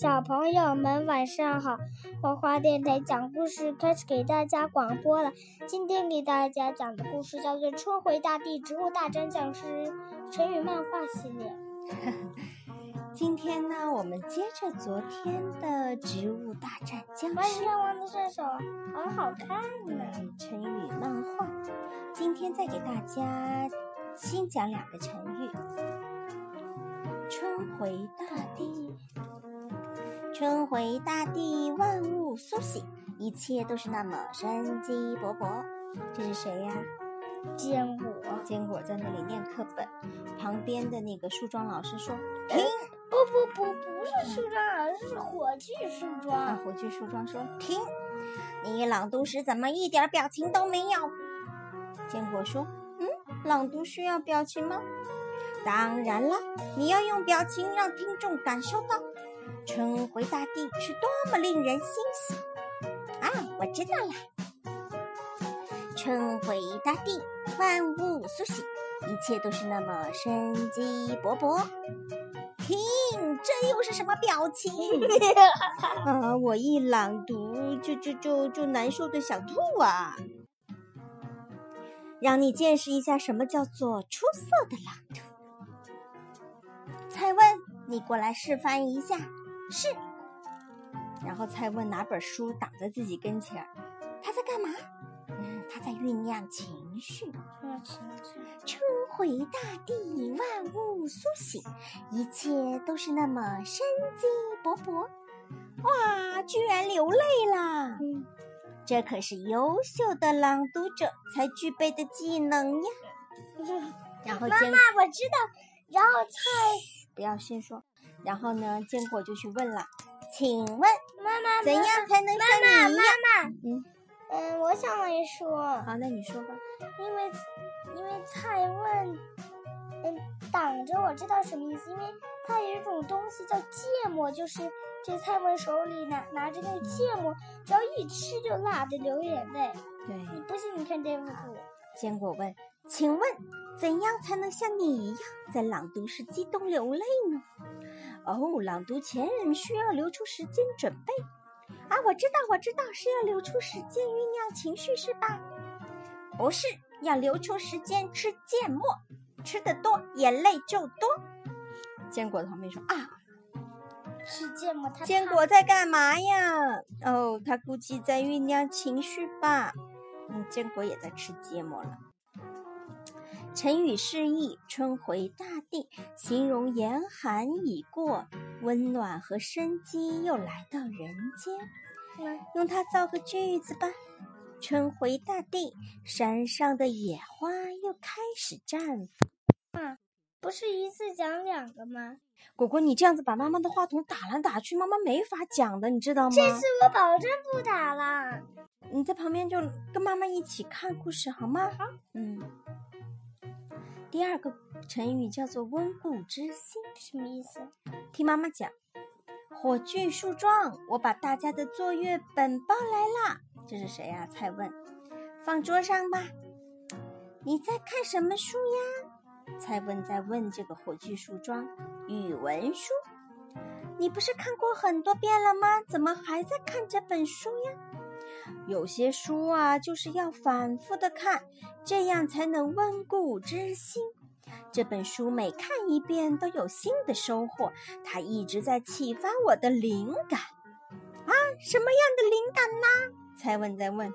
小朋友们晚上好，花花电台讲故事开始给大家广播了。今天给大家讲的故事叫做《春回大地，植物大战僵尸》成语漫画系列。今天呢，我们接着昨天的《植物大战僵万尸》山王的射手，好好看呢。成语漫画。今天再给大家新讲两个成语：春回大地。春回大地，万物苏醒，一切都是那么生机勃勃。这是谁呀？坚果，坚果在那里念课本，旁边的那个梳妆老师说：“停！”不不不，不是梳妆老师，是火炬梳啊，妆。火炬梳妆说：“停！你朗读时怎么一点表情都没有？”坚果说：“嗯，朗读需要表情吗？当然了，你要用表情让听众感受到春回大地是多么令人欣喜。”啊，我知道了。春回大地，万物苏醒，一切都是那么生机勃勃。停，这又是什么表情？啊！我一朗读就就就就难受的想吐啊！让你见识一下什么叫做出色的朗读。蔡问，你过来示范一下。是。然后蔡问哪本书挡在自己跟前儿，他在干嘛？嗯，他在酝酿情绪。春回大地，万物苏醒，一切都是那么生机勃勃。哇，居然流泪了！嗯，这可是优秀的朗读者才具备的技能呀。然 后妈妈，我知道。然后菜，不要先说。然后呢，坚果就去问了，请问妈妈怎样才能像妈妈你一样？妈妈，嗯，嗯，我想来说，好，那你说吧。因为因为蔡问，嗯，挡着我知道什么意思，因为它有一种东西叫芥末，就是这蔡问手里拿拿着那个芥末，只要一吃就辣的流眼泪。对，你不信你看这幅图，坚果问，请问怎样才能像你一样在朗读时激动流泪呢？哦，朗读前需要留出时间准备。啊，我知道，我知道，是要留出时间酝酿情绪是吧？不是，要留出时间吃芥末，吃的多眼泪就多。坚果旁边说啊，吃芥末它坚果在干嘛呀？哦，他估计在酝酿情绪吧。嗯，坚果也在吃芥末了。成语释义：春回大地，形容严寒已过，温暖和生机又来到人间。用它造个句子吧。春回大地，山上的野花又开始绽放。不是一次讲两个吗？果果，你这样子把妈妈的话筒打来打去，妈妈没法讲的，你知道吗？这次我保证不打了。你在旁边就跟妈妈一起看故事好吗？好。嗯。第二个成语叫做温故知新，什么意思？听妈妈讲。火炬树桩，我把大家的作业本抱来啦。这是谁呀、蔡问。放桌上吧。你在看什么书呀？蔡问在问这个火炬树桩。语文书。你不是看过很多遍了吗？怎么还在看这本书呀？有些书啊，就是要反复的看，这样才能温故知新。这本书每看一遍都有新的收获，它一直在启发我的灵感。啊，什么样的灵感呢？蔡问在问。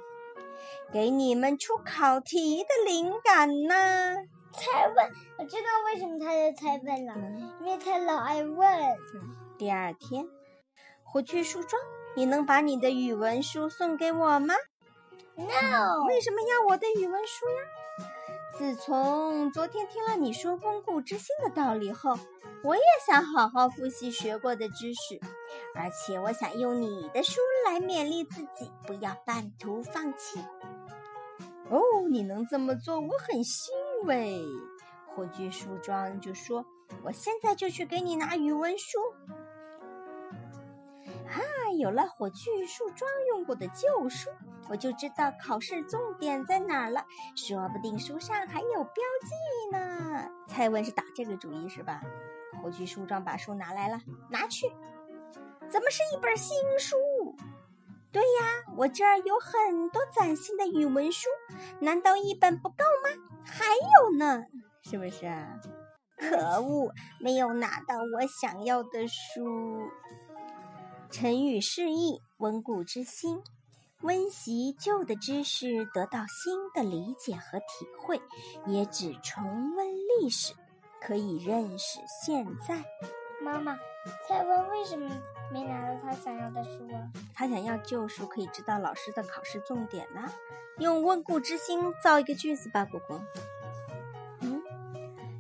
给你们出考题的灵感呢？蔡问，我知道为什么他叫蔡问了，因为他老爱问。第二天，火炬树桩，你能把你的语文书送给我吗 No，为什么要我的语文书呀？自从昨天听了你说温故知新的道理后，我也想好好复习学过的知识，而且我想用你的书来勉励自己，不要半途放弃。哦，你能这么做，我很欣慰。火炬树桩就说：“我现在就去给你拿语文书。”有了火炬树桩用过的旧书，我就知道考试重点在哪儿了。说不定书上还有标记呢。蔡文是打这个主意是吧？火炬树桩把书拿来了，拿去。怎么是一本新书？对呀，我这儿有很多崭新的语文书，难道一本不够吗？还有呢，是不是？可恶，没有拿到我想要的书。成语释义：温故知新。温习旧的知识，得到新的理解和体会，也指重温历史，可以认识现在。妈妈，蔡文为什么没拿到他想要的书啊？他想要旧书，可以知道老师的考试重点呢。用温故知新造一个句子吧，果果。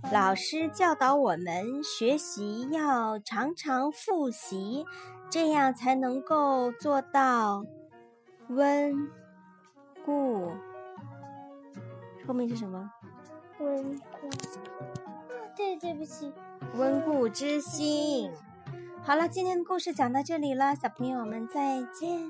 嗯，老师教导我们学习要常常复习，这样才能够做到。温故，后面是什么？温故啊，对，对不起，温故知新。好了，今天的故事讲到这里了，小朋友们再见。